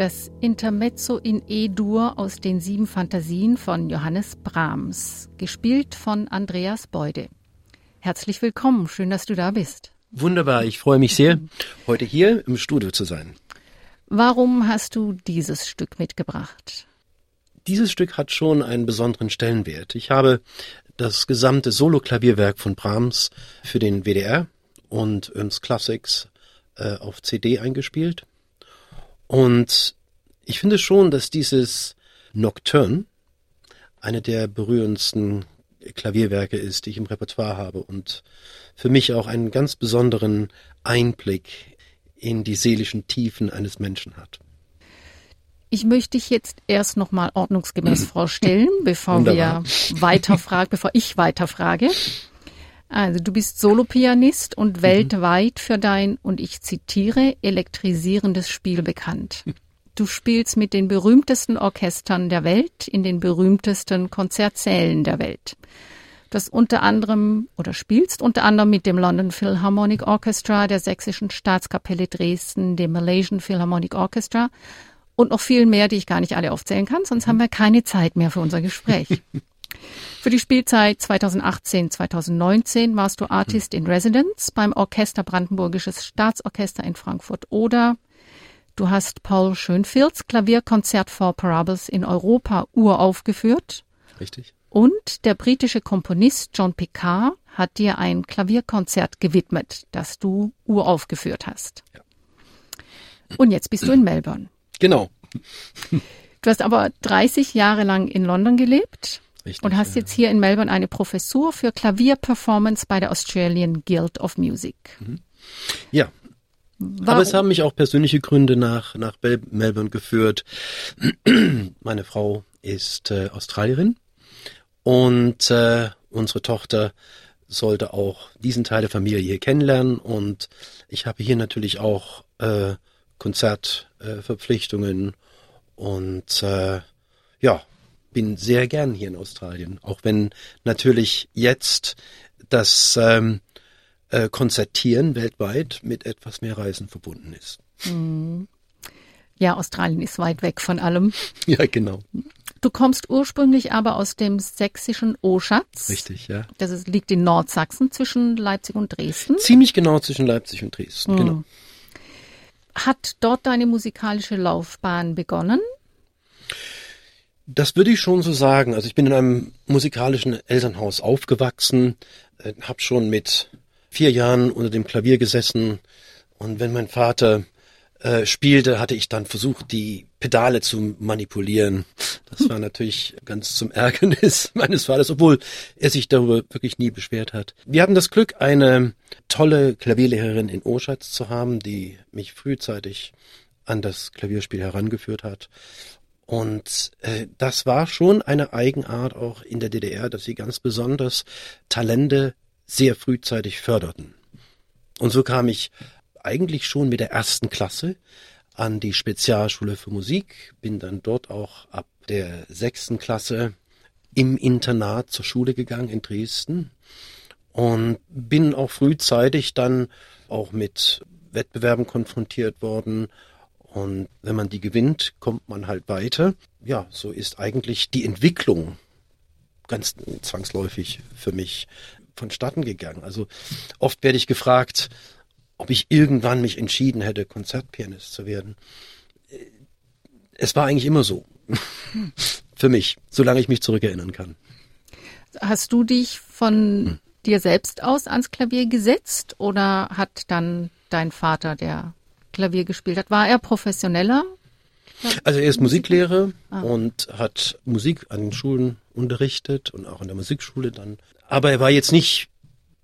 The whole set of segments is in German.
Das Intermezzo in E-Dur aus den sieben Fantasien von Johannes Brahms, gespielt von Andreas Beude. Herzlich willkommen, schön, dass du da bist. Wunderbar, ich freue mich sehr, heute hier im Studio zu sein. Warum hast du dieses Stück mitgebracht? Dieses Stück hat schon einen besonderen Stellenwert. Ich habe das gesamte Solo-Klavierwerk von Brahms für den WDR und Öms Classics äh, auf CD eingespielt und ich finde schon, dass dieses Nocturne eine der berührendsten Klavierwerke ist, die ich im Repertoire habe und für mich auch einen ganz besonderen Einblick in die seelischen Tiefen eines Menschen hat. Ich möchte dich jetzt erst nochmal ordnungsgemäß vorstellen, bevor Wunderbar. wir weiterfragen, bevor ich weiterfrage. Also du bist Solopianist und mhm. weltweit für dein, und ich zitiere, elektrisierendes Spiel bekannt. Du spielst mit den berühmtesten Orchestern der Welt in den berühmtesten Konzertsälen der Welt. Das unter anderem oder spielst unter anderem mit dem London Philharmonic Orchestra, der Sächsischen Staatskapelle Dresden, dem Malaysian Philharmonic Orchestra und noch viel mehr, die ich gar nicht alle aufzählen kann, sonst haben wir keine Zeit mehr für unser Gespräch. Für die Spielzeit 2018-2019 warst du Artist in Residence beim Orchester Brandenburgisches Staatsorchester in Frankfurt oder du hast Paul Schönfields Klavierkonzert for Parables in Europa uraufgeführt. Richtig. Und der britische Komponist John Picard hat dir ein Klavierkonzert gewidmet, das du uraufgeführt hast. Ja. Und jetzt bist du in Melbourne. Genau. Du hast aber 30 Jahre lang in London gelebt Richtig, und hast ja. jetzt hier in Melbourne eine Professur für Klavierperformance bei der Australian Guild of Music. Mhm. Ja. Warum? Aber es haben mich auch persönliche Gründe nach, nach Melbourne geführt. Meine Frau ist äh, Australierin und äh, unsere Tochter sollte auch diesen Teil der Familie hier kennenlernen und ich habe hier natürlich auch äh, Konzertverpflichtungen und äh, ja, bin sehr gern hier in Australien, auch wenn natürlich jetzt das ähm, äh, Konzertieren weltweit mit etwas mehr Reisen verbunden ist. Mhm. Ja, Australien ist weit weg von allem. Ja, genau. Du kommst ursprünglich aber aus dem sächsischen Oschatz. Richtig, ja. Das ist, liegt in Nordsachsen zwischen Leipzig und Dresden. Ziemlich genau zwischen Leipzig und Dresden, mhm. genau. Hat dort deine musikalische Laufbahn begonnen? Das würde ich schon so sagen. Also ich bin in einem musikalischen Elternhaus aufgewachsen, äh, habe schon mit vier Jahren unter dem Klavier gesessen und wenn mein Vater äh, spielte, hatte ich dann versucht, die Pedale zu manipulieren. Das war natürlich ganz zum Ärgernis meines Vaters, obwohl er sich darüber wirklich nie beschwert hat. Wir hatten das Glück, eine tolle Klavierlehrerin in Oschatz zu haben, die mich frühzeitig an das Klavierspiel herangeführt hat. Und äh, das war schon eine Eigenart auch in der DDR, dass sie ganz besonders Talente sehr frühzeitig förderten. Und so kam ich eigentlich schon mit der ersten Klasse an die Spezialschule für Musik, bin dann dort auch ab der sechsten Klasse im Internat zur Schule gegangen in Dresden und bin auch frühzeitig dann auch mit Wettbewerben konfrontiert worden und wenn man die gewinnt, kommt man halt weiter. Ja, so ist eigentlich die Entwicklung ganz zwangsläufig für mich vonstatten gegangen. Also oft werde ich gefragt, ob ich irgendwann mich entschieden hätte, Konzertpianist zu werden. Es war eigentlich immer so. für mich, solange ich mich zurückerinnern kann. Hast du dich von hm. dir selbst aus ans Klavier gesetzt oder hat dann dein Vater, der Klavier gespielt hat. War er professioneller? Also er ist Musiklehrer ah. und hat Musik an den Schulen unterrichtet und auch an der Musikschule dann. Aber er war jetzt nicht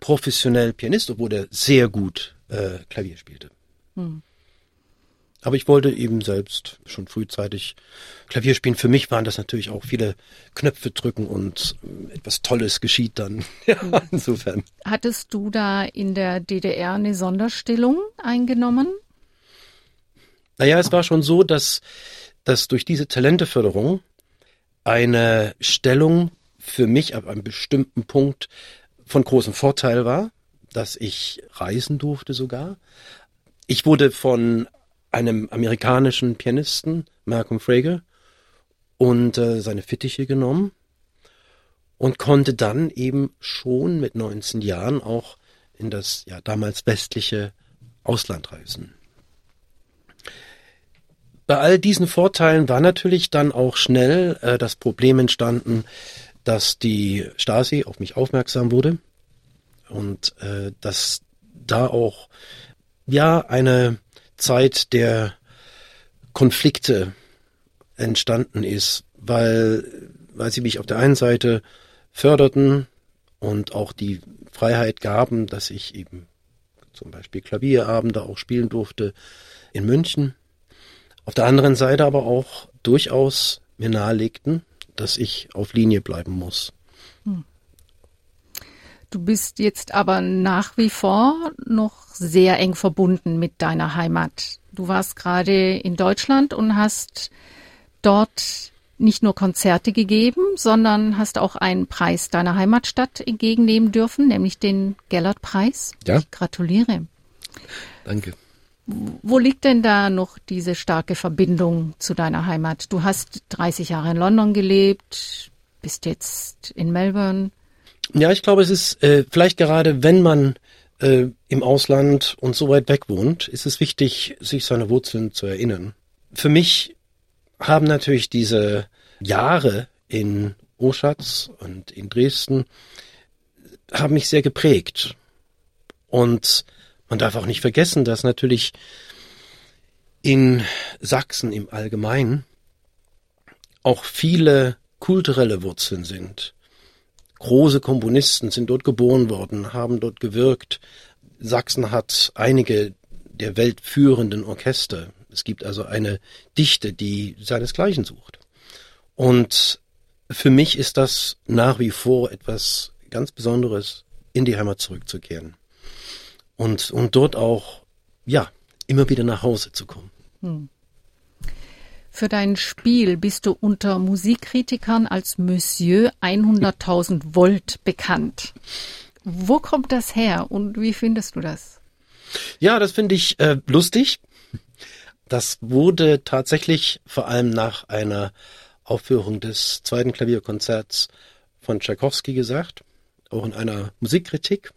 professionell Pianist, obwohl er sehr gut äh, Klavier spielte. Hm. Aber ich wollte eben selbst schon frühzeitig Klavier spielen. Für mich waren das natürlich auch viele Knöpfe drücken und äh, etwas Tolles geschieht dann. Ja, insofern. Hattest du da in der DDR eine Sonderstellung eingenommen? Naja, es war schon so, dass, dass durch diese Talenteförderung eine Stellung für mich ab einem bestimmten Punkt von großem Vorteil war, dass ich reisen durfte sogar. Ich wurde von einem amerikanischen Pianisten, Malcolm Frager, und äh, seine Fittiche genommen und konnte dann eben schon mit 19 Jahren auch in das ja damals westliche Ausland reisen. Bei all diesen Vorteilen war natürlich dann auch schnell äh, das Problem entstanden, dass die Stasi auf mich aufmerksam wurde und äh, dass da auch ja eine Zeit der Konflikte entstanden ist, weil, weil sie mich auf der einen Seite förderten und auch die Freiheit gaben, dass ich eben zum Beispiel Klavierabende auch spielen durfte in München. Auf der anderen Seite aber auch durchaus mir nahelegten, dass ich auf Linie bleiben muss. Hm. Du bist jetzt aber nach wie vor noch sehr eng verbunden mit deiner Heimat. Du warst gerade in Deutschland und hast dort nicht nur Konzerte gegeben, sondern hast auch einen Preis deiner Heimatstadt entgegennehmen dürfen, nämlich den Gellert-Preis. Ja. Ich gratuliere. Danke. Wo liegt denn da noch diese starke Verbindung zu deiner Heimat? Du hast 30 Jahre in London gelebt, bist jetzt in Melbourne. Ja, ich glaube, es ist äh, vielleicht gerade, wenn man äh, im Ausland und so weit weg wohnt, ist es wichtig, sich seine Wurzeln zu erinnern. Für mich haben natürlich diese Jahre in Oschatz und in Dresden haben mich sehr geprägt. Und man darf auch nicht vergessen, dass natürlich in Sachsen im Allgemeinen auch viele kulturelle Wurzeln sind große Komponisten sind dort geboren worden, haben dort gewirkt. Sachsen hat einige der weltführenden Orchester. Es gibt also eine Dichte, die seinesgleichen sucht. Und für mich ist das nach wie vor etwas ganz Besonderes, in die Heimat zurückzukehren. Und, und dort auch, ja, immer wieder nach Hause zu kommen. Hm. Für dein Spiel bist du unter Musikkritikern als Monsieur 100.000 Volt bekannt. Wo kommt das her und wie findest du das? Ja, das finde ich äh, lustig. Das wurde tatsächlich vor allem nach einer Aufführung des zweiten Klavierkonzerts von Tchaikovsky gesagt, auch in einer Musikkritik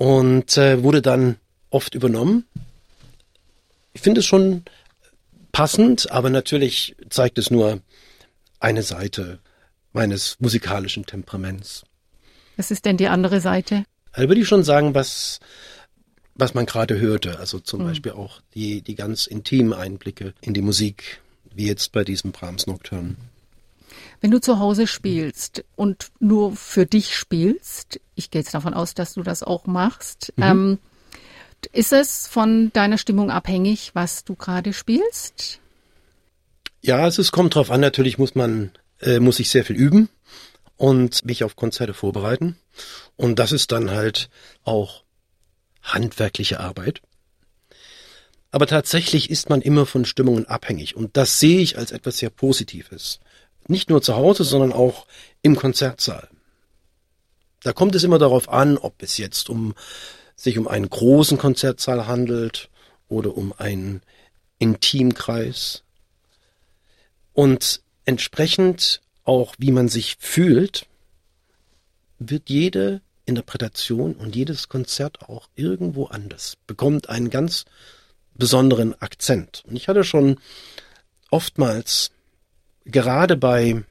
und äh, wurde dann oft übernommen. Ich finde es schon passend, aber natürlich zeigt es nur eine Seite meines musikalischen Temperaments. Was ist denn die andere Seite? Also würde ich schon sagen, was, was man gerade hörte. Also zum mhm. Beispiel auch die, die ganz intimen Einblicke in die Musik, wie jetzt bei diesem Brahms Nocturne. Wenn du zu Hause spielst und nur für dich spielst, ich gehe jetzt davon aus, dass du das auch machst, mhm. ähm, ist es von deiner Stimmung abhängig, was du gerade spielst? Ja, es kommt drauf an. Natürlich muss man, äh, muss ich sehr viel üben und mich auf Konzerte vorbereiten. Und das ist dann halt auch handwerkliche Arbeit. Aber tatsächlich ist man immer von Stimmungen abhängig. Und das sehe ich als etwas sehr Positives. Nicht nur zu Hause, sondern auch im Konzertsaal. Da kommt es immer darauf an, ob es jetzt um sich um einen großen Konzertsaal handelt oder um einen Intimkreis. Und entsprechend auch, wie man sich fühlt, wird jede Interpretation und jedes Konzert auch irgendwo anders, bekommt einen ganz besonderen Akzent. Und ich hatte schon oftmals, gerade bei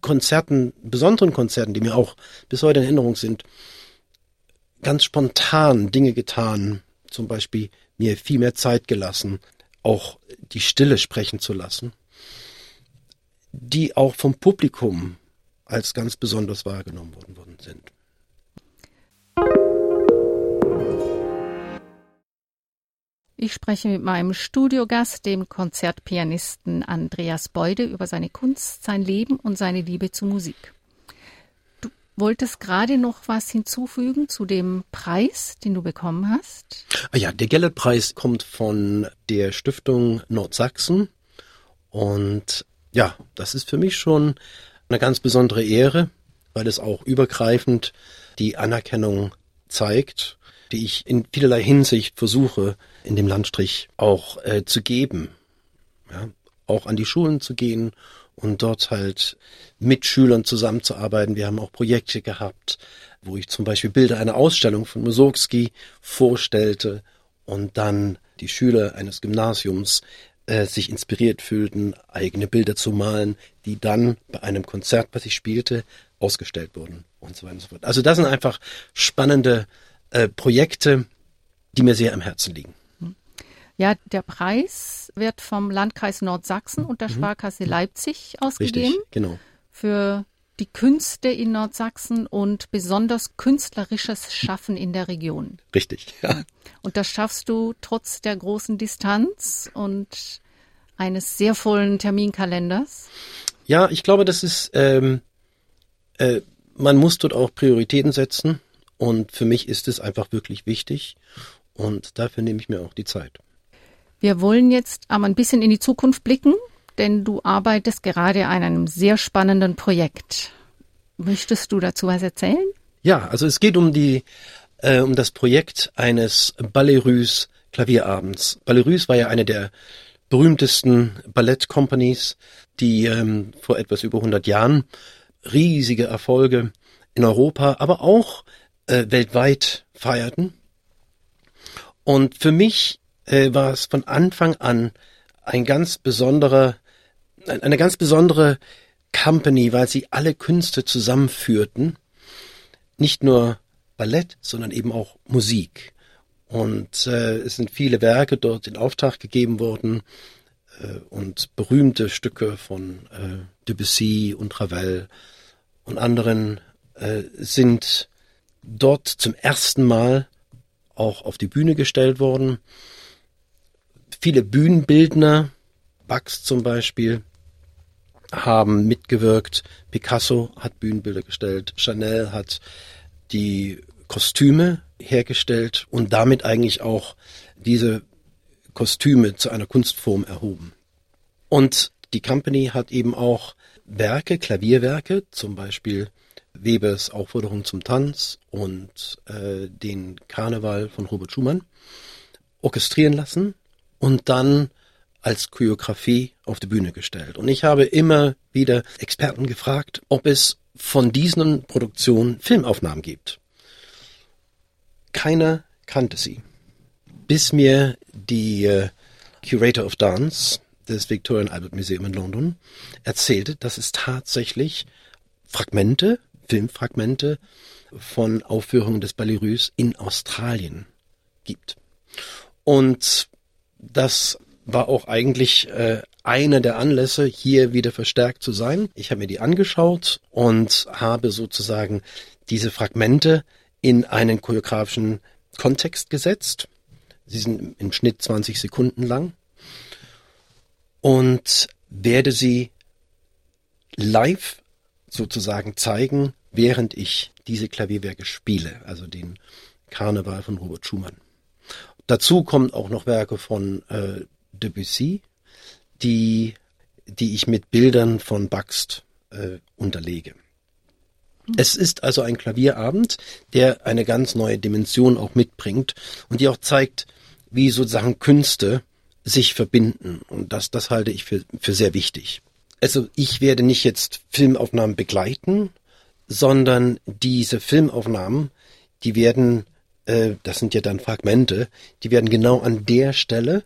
Konzerten, besonderen Konzerten, die mir auch bis heute in Erinnerung sind, ganz spontan Dinge getan, zum Beispiel mir viel mehr Zeit gelassen, auch die Stille sprechen zu lassen, die auch vom Publikum als ganz besonders wahrgenommen worden sind. Ich spreche mit meinem Studiogast, dem Konzertpianisten Andreas Beude, über seine Kunst, sein Leben und seine Liebe zur Musik. Du wolltest gerade noch was hinzufügen zu dem Preis, den du bekommen hast? Ah ja, der Gellert-Preis kommt von der Stiftung Nordsachsen und ja, das ist für mich schon eine ganz besondere Ehre, weil es auch übergreifend die Anerkennung zeigt, die ich in vielerlei Hinsicht versuche, in dem Landstrich auch äh, zu geben. Ja, auch an die Schulen zu gehen und dort halt mit Schülern zusammenzuarbeiten. Wir haben auch Projekte gehabt, wo ich zum Beispiel Bilder einer Ausstellung von Mussorgsky vorstellte und dann die Schüler eines Gymnasiums äh, sich inspiriert fühlten, eigene Bilder zu malen, die dann bei einem Konzert, was ich spielte, ausgestellt wurden und so weiter und so fort. Also das sind einfach spannende äh, Projekte, die mir sehr am Herzen liegen. Ja, der Preis wird vom Landkreis Nordsachsen und der mhm. Sparkasse Leipzig ausgegeben. Richtig, genau. Für die Künste in Nordsachsen und besonders künstlerisches Schaffen in der Region. Richtig, ja. Und das schaffst du trotz der großen Distanz und eines sehr vollen Terminkalenders? Ja, ich glaube, das ist, ähm, äh, man muss dort auch Prioritäten setzen und für mich ist es einfach wirklich wichtig und dafür nehme ich mir auch die Zeit. Wir wollen jetzt aber ein bisschen in die Zukunft blicken, denn du arbeitest gerade an einem sehr spannenden Projekt. Möchtest du dazu was erzählen? Ja, also es geht um die äh, um das Projekt eines Ballerus Klavierabends. Ballerus war ja eine der berühmtesten Ballettcompanies, die ähm, vor etwas über 100 Jahren riesige Erfolge in Europa, aber auch äh, weltweit feierten. Und für mich äh, war es von Anfang an ein ganz besonderer, eine ganz besondere Company, weil sie alle Künste zusammenführten. Nicht nur Ballett, sondern eben auch Musik. Und äh, es sind viele Werke dort in Auftrag gegeben worden äh, und berühmte Stücke von äh, Debussy und Ravel und anderen äh, sind dort zum ersten Mal auch auf die Bühne gestellt worden viele Bühnenbildner, Bax zum Beispiel, haben mitgewirkt. Picasso hat Bühnenbilder gestellt, Chanel hat die Kostüme hergestellt und damit eigentlich auch diese Kostüme zu einer Kunstform erhoben. Und die Company hat eben auch Werke, Klavierwerke, zum Beispiel Webers Aufforderung zum Tanz und äh, den Karneval von Robert Schumann orchestrieren lassen und dann als Choreografie auf die Bühne gestellt. Und ich habe immer wieder Experten gefragt, ob es von diesen Produktionen Filmaufnahmen gibt. Keiner kannte sie. Bis mir die äh, Curator of Dance des Victorian Albert Museum in London erzählte, dass es tatsächlich Fragmente, Filmfragmente von Aufführungen des Ballerus in Australien gibt. Und das war auch eigentlich äh, einer der Anlässe, hier wieder verstärkt zu sein. Ich habe mir die angeschaut und habe sozusagen diese Fragmente in einen choreografischen Kontext gesetzt. Sie sind im Schnitt 20 Sekunden lang und werde sie live sozusagen zeigen, während ich diese Klavierwerke spiele, also den Karneval von Robert Schumann. Dazu kommen auch noch Werke von äh, Debussy, die, die ich mit Bildern von Baxt äh, unterlege. Es ist also ein Klavierabend, der eine ganz neue Dimension auch mitbringt und die auch zeigt, wie sozusagen Künste sich verbinden. Und das, das halte ich für, für sehr wichtig. Also ich werde nicht jetzt Filmaufnahmen begleiten, sondern diese Filmaufnahmen, die werden äh, das sind ja dann Fragmente, die werden genau an der Stelle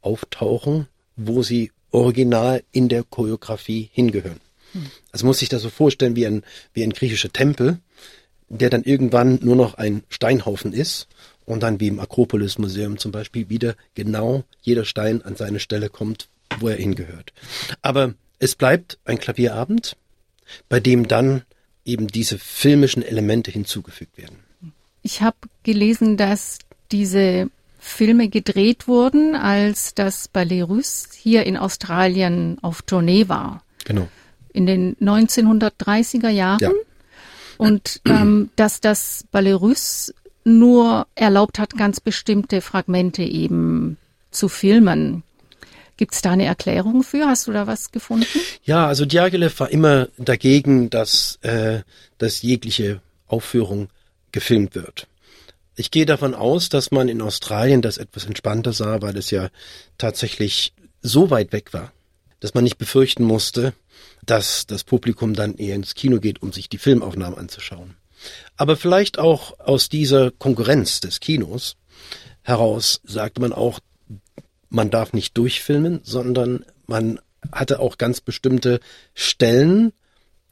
auftauchen, wo sie original in der Choreografie hingehören. Hm. Also muss sich das so vorstellen wie ein, wie ein griechischer Tempel, der dann irgendwann nur noch ein Steinhaufen ist und dann wie im Akropolis Museum zum Beispiel wieder genau jeder Stein an seine Stelle kommt, wo er hingehört. Aber es bleibt ein Klavierabend, bei dem dann eben diese filmischen Elemente hinzugefügt werden. Ich habe gelesen, dass diese Filme gedreht wurden, als das Ballet Russe hier in Australien auf Tournee war. Genau. In den 1930er Jahren. Ja. Und ähm, dass das Ballet Russe nur erlaubt hat, ganz bestimmte Fragmente eben zu filmen. Gibt es da eine Erklärung für? Hast du da was gefunden? Ja, also Diaghilev war immer dagegen, dass, äh, dass jegliche Aufführung gefilmt wird. Ich gehe davon aus, dass man in Australien das etwas entspannter sah, weil es ja tatsächlich so weit weg war, dass man nicht befürchten musste, dass das Publikum dann eher ins Kino geht, um sich die Filmaufnahmen anzuschauen. Aber vielleicht auch aus dieser Konkurrenz des Kinos heraus sagte man auch, man darf nicht durchfilmen, sondern man hatte auch ganz bestimmte Stellen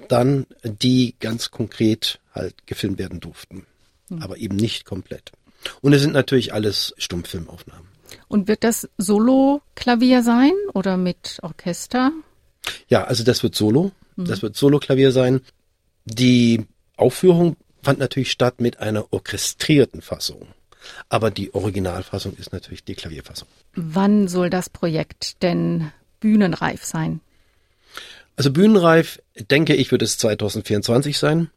dann, die ganz konkret halt gefilmt werden durften. Mhm. Aber eben nicht komplett. Und es sind natürlich alles Stummfilmaufnahmen. Und wird das Solo-Klavier sein oder mit Orchester? Ja, also das wird Solo. Mhm. Das wird Solo-Klavier sein. Die Aufführung fand natürlich statt mit einer orchestrierten Fassung. Aber die Originalfassung ist natürlich die Klavierfassung. Wann soll das Projekt denn bühnenreif sein? Also bühnenreif, denke ich, wird es 2024 sein.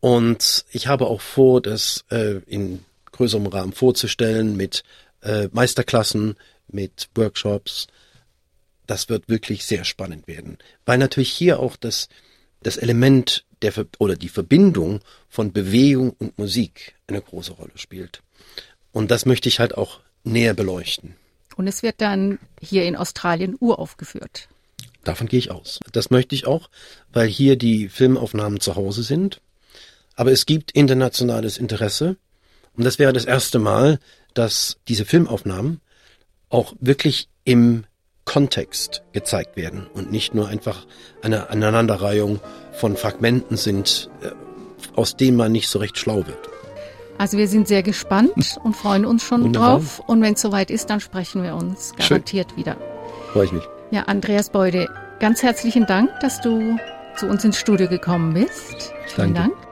Und ich habe auch vor, das äh, in größerem Rahmen vorzustellen mit äh, Meisterklassen, mit Workshops. Das wird wirklich sehr spannend werden, weil natürlich hier auch das, das Element der oder die Verbindung von Bewegung und Musik eine große Rolle spielt. Und das möchte ich halt auch näher beleuchten. Und es wird dann hier in Australien uraufgeführt. Davon gehe ich aus. Das möchte ich auch, weil hier die Filmaufnahmen zu Hause sind. Aber es gibt internationales Interesse. Und das wäre das erste Mal, dass diese Filmaufnahmen auch wirklich im Kontext gezeigt werden und nicht nur einfach eine Aneinanderreihung von Fragmenten sind, äh, aus denen man nicht so recht schlau wird. Also wir sind sehr gespannt und freuen uns schon Wunderbar. drauf. Und wenn es soweit ist, dann sprechen wir uns garantiert Schön. wieder. Freue ich mich. Ja, Andreas Beude, ganz herzlichen Dank, dass du zu uns ins Studio gekommen bist. Vielen Danke. Dank.